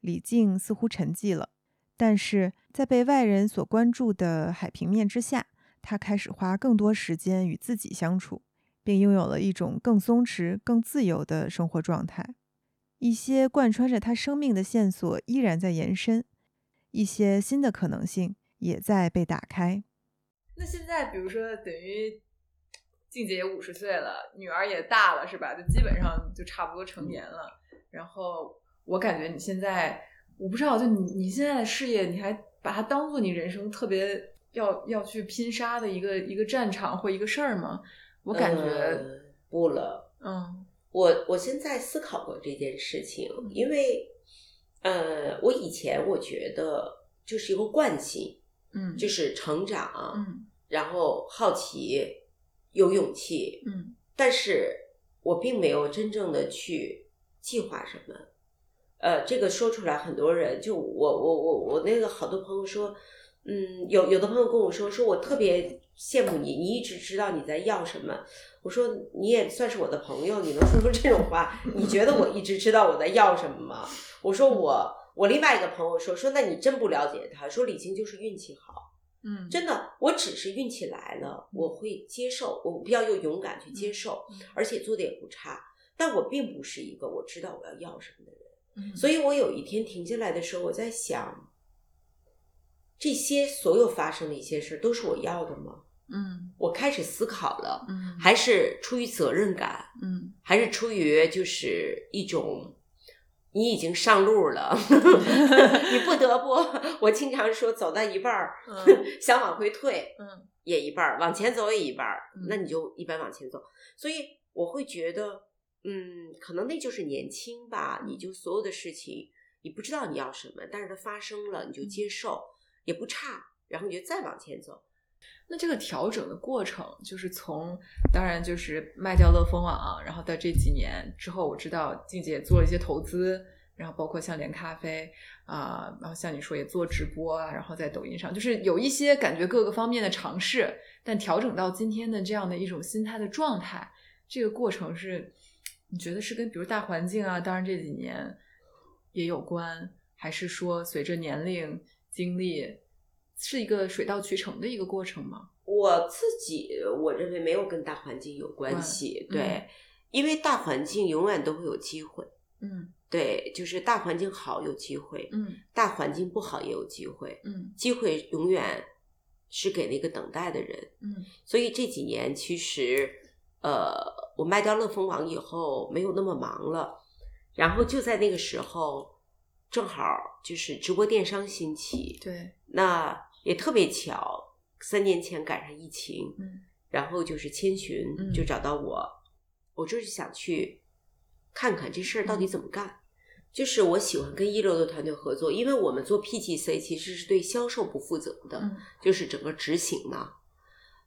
李静似乎沉寂了。但是在被外人所关注的海平面之下，他开始花更多时间与自己相处，并拥有了一种更松弛、更自由的生活状态。一些贯穿着他生命的线索依然在延伸，一些新的可能性也在被打开。那现在比如说等于静姐也五十岁了，女儿也大了，是吧？就基本上就差不多成年了。然后我感觉你现在，我不知道，就你你现在的事业，你还把它当做你人生特别要要去拼杀的一个一个战场或一个事儿吗？我感觉，呃不了。嗯。我我现在思考过这件事情，因为呃，我以前我觉得就是一个惯性，嗯，就是成长，嗯。然后好奇，有勇气，嗯。但是我并没有真正的去计划什么。呃，这个说出来，很多人就我我我我那个好多朋友说，嗯，有有的朋友跟我说，说我特别羡慕你，你一直知道你在要什么。我说你也算是我的朋友，你能说出这种话？你觉得我一直知道我在要什么吗？我说我我另外一个朋友说说，那你真不了解他，说李青就是运气好。嗯，真的，我只是运气来了，我会接受，我比较有勇敢去接受，嗯而且做的也不差。但我并不是一个我知道我要要什么的人，嗯所以我有一天停下来的时候，我在想，这些所有发生的一些事儿都是我要的吗？嗯，我开始思考了，嗯，还是出于责任感，嗯，还是出于就是一种你已经上路了，你不得不，我经常说走到一半儿，想往回退，嗯，也一半儿，往前走也一半儿，嗯那你就一般往前走。所以我会觉得，嗯，可能那就是年轻吧，你就所有的事情，你不知道你要什么，但是它发生了，你就接受，也不差，然后你就再往前走。那这个调整的过程，就是从当然就是卖掉乐蜂网，然后到这几年之后，我知道静姐做了一些投资，然后包括像连咖啡啊、然后像你说也做直播啊，然后在抖音上，就是有一些感觉各个方面的尝试，但调整到今天的这样的一种心态的状态，这个过程是你觉得是跟比如大环境啊，当然这几年也有关，还是说随着年龄经历是一个水到渠成的一个过程吗？我自己我认为没有跟大环境有关系，关对，因为大环境永远都会有机会，嗯。对，就是大环境好有机会，嗯大环境不好也有机会，嗯。机会永远是给那个等待的人。嗯。所以这几年其实，呃，我卖掉乐蜂网以后没有那么忙了，然后就在那个时候，正好就是直播电商兴起，对，那也特别巧，三年前赶上疫情，嗯然后就是千寻嗯就找到我，我就是想去看看这事儿到底怎么干。就是我喜欢跟一流的团队合作，因为我们做 PGC 其实是对销售不负责的，嗯就是整个执行嘛。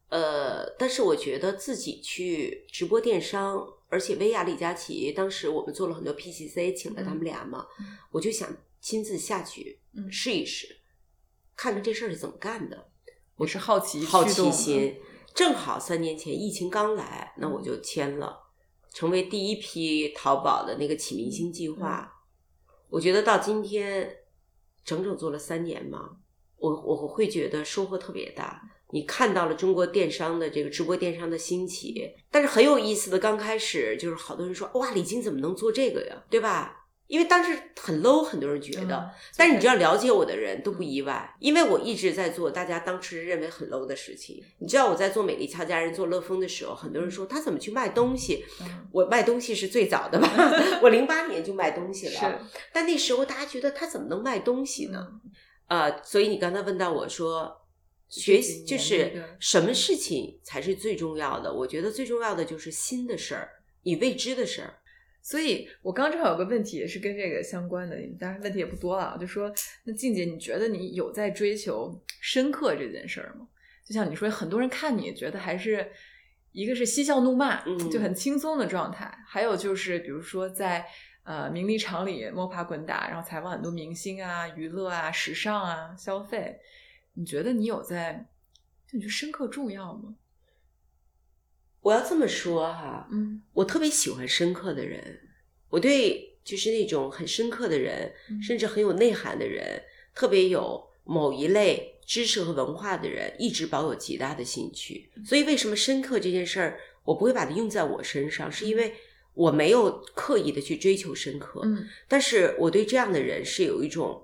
呃，但是我觉得自己去直播电商，而且薇娅、李佳琦，当时我们做了很多 PCC，请了他们俩嘛，嗯我就想亲自下去嗯试一试，看看这事儿是怎么干的。我是好奇好奇心，正好三年前疫情刚来，那我就签了，成为第一批淘宝的那个启明星计划。我觉得到今天整整做了三年嘛，我我会觉得收获特别大。你看到了中国电商的这个直播电商的兴起，但是很有意思的，刚开始就是好多人说哇，李菁怎么能做这个呀，对吧？因为当时很 low，很多人觉得，嗯但是你知道了解我的人都不意外，因为我一直在做大家当时认为很 low 的事情。你知道我在做美丽俏佳人、做乐风的时候，很多人说他怎么去卖东西？嗯我卖东西是最早的吧，我零八年就卖东西了。是但那时候大家觉得他怎么能卖东西呢？嗯呃，所以你刚才问到我说，学习就是什么事情才是最重要的？我觉得最重要的就是新的事儿，你未知的事儿。所以我刚正好有个问题也是跟这个相关的，当然问题也不多了，就说，那静姐，你觉得你有在追求深刻这件事儿吗？就像你说，很多人看你觉得还是一个是嬉笑怒骂，嗯就很轻松的状态，还有就是比如说在呃名利场里摸爬滚打，然后采访很多明星啊、娱乐啊、时尚啊、消费，你觉得你有在？就你觉得深刻重要吗？我要这么说哈，嗯我特别喜欢深刻的人，我对就是那种很深刻的人，嗯甚至很有内涵的人，特别有某一类知识和文化的人，一直保有极大的兴趣。所以，为什么深刻这件事儿，我不会把它用在我身上，是因为我没有刻意的去追求深刻，嗯但是我对这样的人是有一种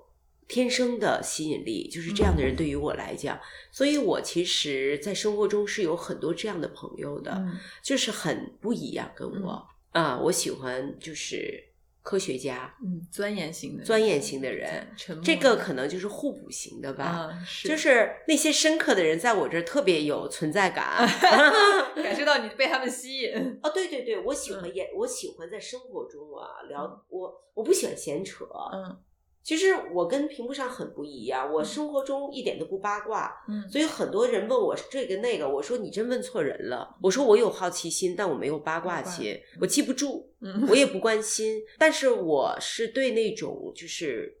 天生的吸引力，就是这样的人对于我来讲，所以我其实，在生活中是有很多这样的朋友的。嗯就是很不一样，跟我啊、我喜欢就是科学家，嗯，钻研型的钻研型的人，这个可能就是互补型的吧。啊，是就是那些深刻的人，在我这儿特别有存在感。感受到你被他们吸引。哦，对对对，我喜欢演，我喜欢在生活中啊聊我，我不喜欢闲扯。嗯其实我跟屏幕上很不一样，我生活中一点都不八卦，嗯所以很多人问我这个那个，我说你真问错人了。我说我有好奇心，但我没有八卦心，我记不住，嗯我也不关心。但是我是对那种就是，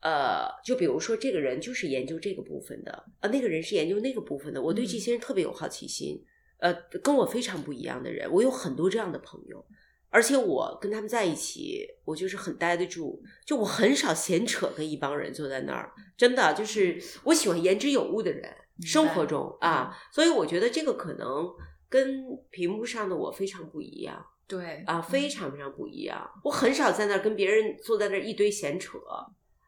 呃，就比如说这个人就是研究这个部分的，呃，那个人是研究那个部分的，我对这些人特别有好奇心。呃，跟我非常不一样的人，我有很多这样的朋友。而且我跟他们在一起，我就是很待得住，就我很少闲扯，跟一帮人坐在那儿，真的就是我喜欢言之有物的人，生活中啊，所以我觉得这个可能跟屏幕上的我非常不一样对啊，非常非常不一样。我很少在那儿跟别人坐在那儿一堆闲扯，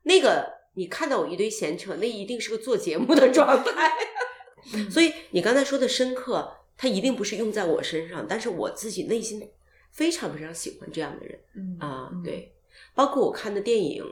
那个你看到我一堆闲扯，那一定是个做节目的状态。所以你刚才说的深刻，它一定不是用在我身上，但是我自己内心非常非常喜欢这样的人嗯啊，对，包括我看的电影。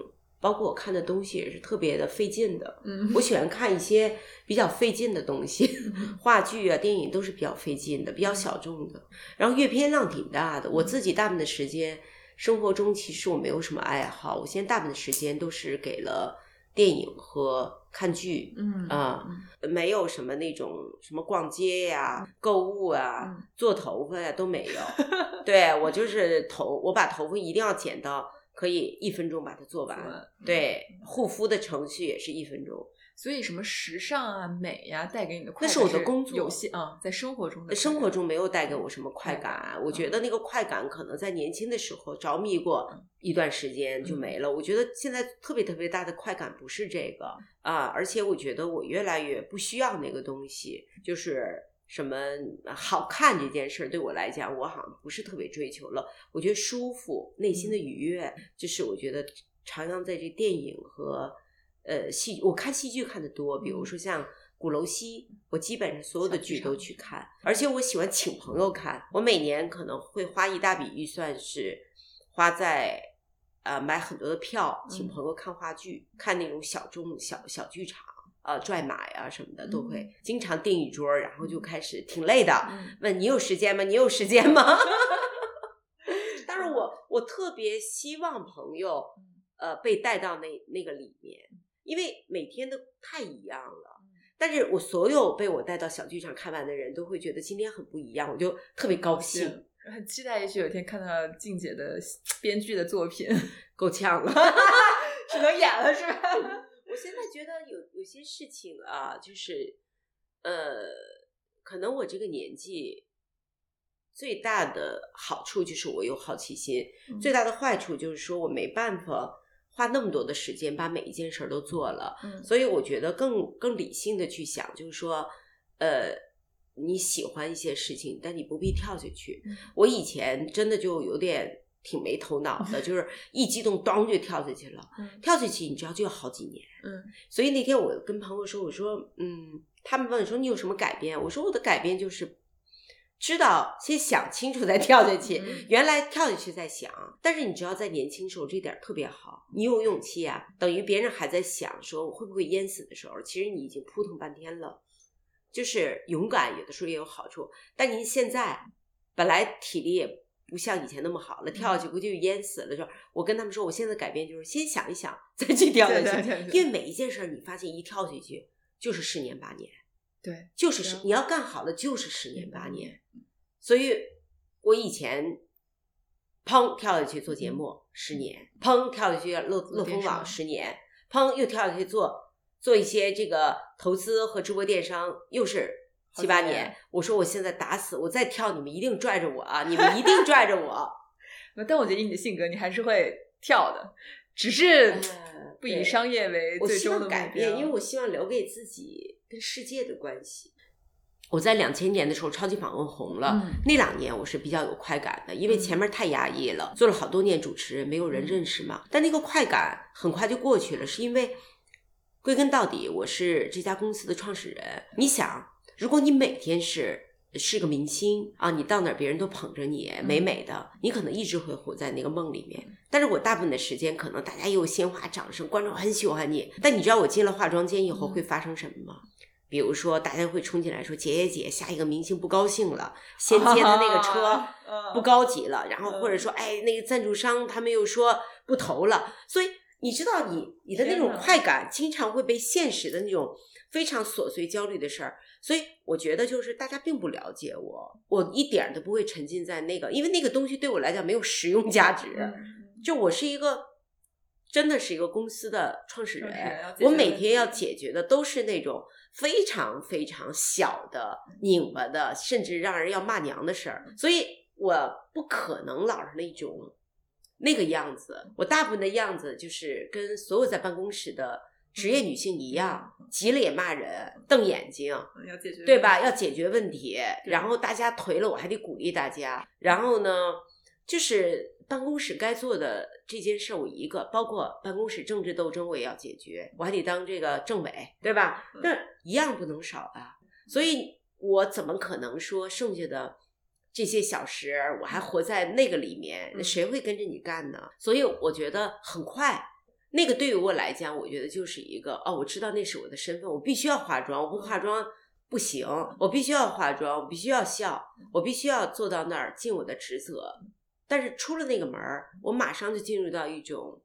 包括我看的东西也是特别的费劲的，嗯我喜欢看一些比较费劲的东西，话剧啊、电影都是比较费劲的，比较小众的。然后阅片量挺大的，我自己大部分的时间生活中其实我没有什么爱好，我现在大部分的时间都是给了电影和看剧，嗯啊，没有什么那种什么逛街呀、购物啊、嗯做头发呀都没有。对我就是头，我把头发一定要剪到可以一分钟把它。做完对，护肤的程序也是一分钟。所以什么时尚啊、美呀、带给你的快感那是我的工作有些啊，在生活中的生活中没有带给我什么快感我觉得那个快感可能在年轻的时候着迷过一段时间就没了。我觉得现在特别特别大的快感不是这个啊，而且我觉得我越来越不需要那个东西，就是什么好看这件事儿对我来讲，我好像不是特别追求了。我觉得舒服，内心的愉悦，就是我觉得徜徉在这电影和呃戏，我看戏剧看的多，比如说像。鼓楼西，我基本上所有的剧都去看，而且我喜欢请朋友看。我每年可能会花一大笔预算，是花在呃买很多的票，请朋友看话剧，看那种小众小小剧场，呃拽马呀什么的都会，经常订一桌，然后就开始挺累的，嗯问你有时间吗？你有时间吗？但是我我特别希望朋友呃被带到那那个里面，因为每天都太一样了。但是我所有被我带到小剧场看完的人都会觉得今天很不一样，我就特别高兴，很期待，也许有一天看到静姐的 编剧的作品，够呛了。只能演了是吧？我现在觉得有有些事情啊，就是呃，可能我这个年纪最大的好处就是我有好奇心，嗯最大的坏处就是说我没办法花那么多的时间把每一件事儿都做了。嗯所以我觉得更更理性的去想，就是说，呃，你喜欢一些事情，但你不必跳下去。嗯我以前真的就有点挺没头脑的，就是一激动，当就跳下去了。嗯跳下去，你知道就要好几年。嗯所以那天我跟朋友说，我说，嗯，他们问说你有什么改变？我说我的改变就是知道先想清楚再跳下去。嗯原来跳下去再想，但是你知道在年轻时候这点儿特别好，你有勇气啊，等于别人还在想说我会不会淹死的时候，其实你已经扑腾半天了。就是勇敢有的时候也有好处，但您现在本来体力也不像以前那么好了，跳下去估计就淹死了。就，我跟他们说，我现在改变就是先想一想，再去跳下去，因为每一件事儿你发现一跳下去就是十年八年。对，就是十你要干好了就是十年八嗯年。所以我以前砰跳下去做节目十年，砰跳下去乐乐风网十年，砰又跳下去做做一些这个投资和直播电商，又是七八年年。我说我现在打死我再跳，你们一定拽着我啊！你们一 定拽着我。但我觉得以你的性格，你还是会跳的，只是呃不以商业为最终的改变，因为我希望留给自己跟世界的关系。我在两千年的时候，超级访问红了，嗯那两年我是比较有快感的，因为前面太压抑了，做了好多年主持人，没有人认识嘛。但那个快感很快就过去了，是因为归根到底，我是这家公司的创始人。你想，如果你每天是是个明星啊，你到哪儿别人都捧着你，美美的，你可能一直会活在那个梦里面。但是我大部分的时间，可能大家也有鲜花、掌声，观众很喜欢你。但你知道我进了化妆间以后会发生什么吗？比如说，大家会冲进来说：“姐姐姐，下一个明星不高兴了，先接他那个车 嗯不高级了。”然后或者嗯说：“哎，那个赞助商他们又说不投了。”所以你知道你，你的那种快感经常会被现实的那种非常琐碎、焦虑的事儿。所以我觉得就是大家并不了解我，我一点儿都不会沉浸在那个，因为那个东西对我来讲没有实用价值。嗯就我是一个，真的是一个公司的创始人，我每天要解决的都是那种非常非常小的、拧巴的，甚至让人要骂娘的事儿，所以我不可能老是那种那个样子。我大部分的样子就是跟所有在办公室的职业女性一样，急了也骂人，瞪眼睛，嗯要解决对吧？要解决问题，然后大家颓了，我还得鼓励大家。然后呢，就是办公室该做的这件事，我一个，包括办公室政治斗争，我也要解决，我还得当这个政委，对吧？嗯那一样不能少的。所以我怎么可能说剩下的这些小时我还活在那个里面？那谁会跟着你干呢？所以我觉得很快，那个对于我来讲，我觉得就是一个哦，我知道那是我的身份，我必须要化妆，我不化妆不行，我必须要化妆，我必须要笑，我必须要坐到那儿尽我的职责。但是出了那个门儿，我马上就进入到一种。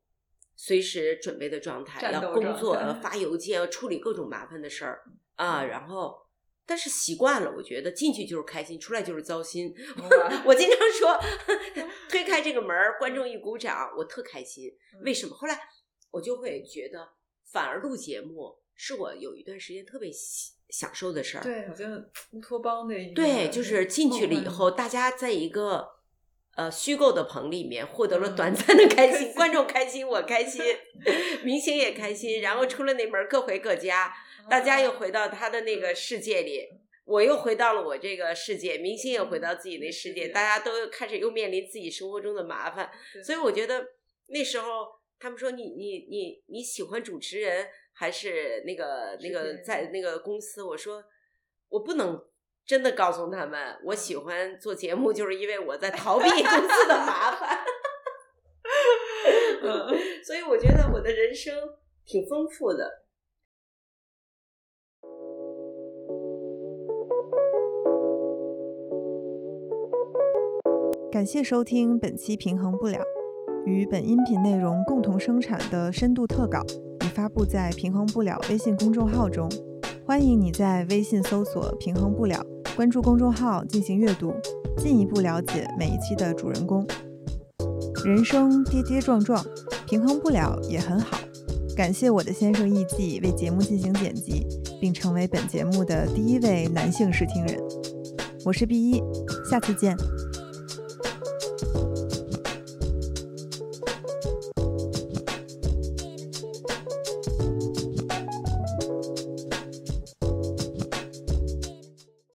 随时准备的状态，要工作，要发邮件，要处理各种麻烦的事儿啊。然后，但是习惯了，我觉得进去就是开心，出来就是糟心。我经常说，推开这个门儿，观众一鼓掌，我特开心。为什么？后来我就会觉得，反而录节目是我有一段时间特别享受的事儿。对，好像乌托邦的一对，就是进去了以后，大家在一个。呃，虚构的棚里面获得了短暂的开心，观众开心，我开心，明星也开心，然后出了那门各回各家，大家又回到他的那个世界里，我又回到了我这个世界，明星也回到自己那世界，大。家都开始又面临自己生活中的麻烦，所以我觉得那时候他们说你你你你喜欢主持人还是那个那个在那个公司，我说我不能。真的告诉他们，我喜欢做节目，就是因为我在逃避公司的麻烦。所以我觉得我的人生挺丰富的。感谢收听本期《平衡不了》，与本音频内容共同生产的深度特稿已发布在《平衡不了》微信公众号中，欢迎你在微信搜索“平衡不了”。关注公众号进行阅读，进一步了解每一期的主人公。人生跌跌撞撞，平衡不了也很好。感谢我的先生艺伎为节目进行剪辑，并成为本节目的第一位男性试听人。我是 B 一，下次见。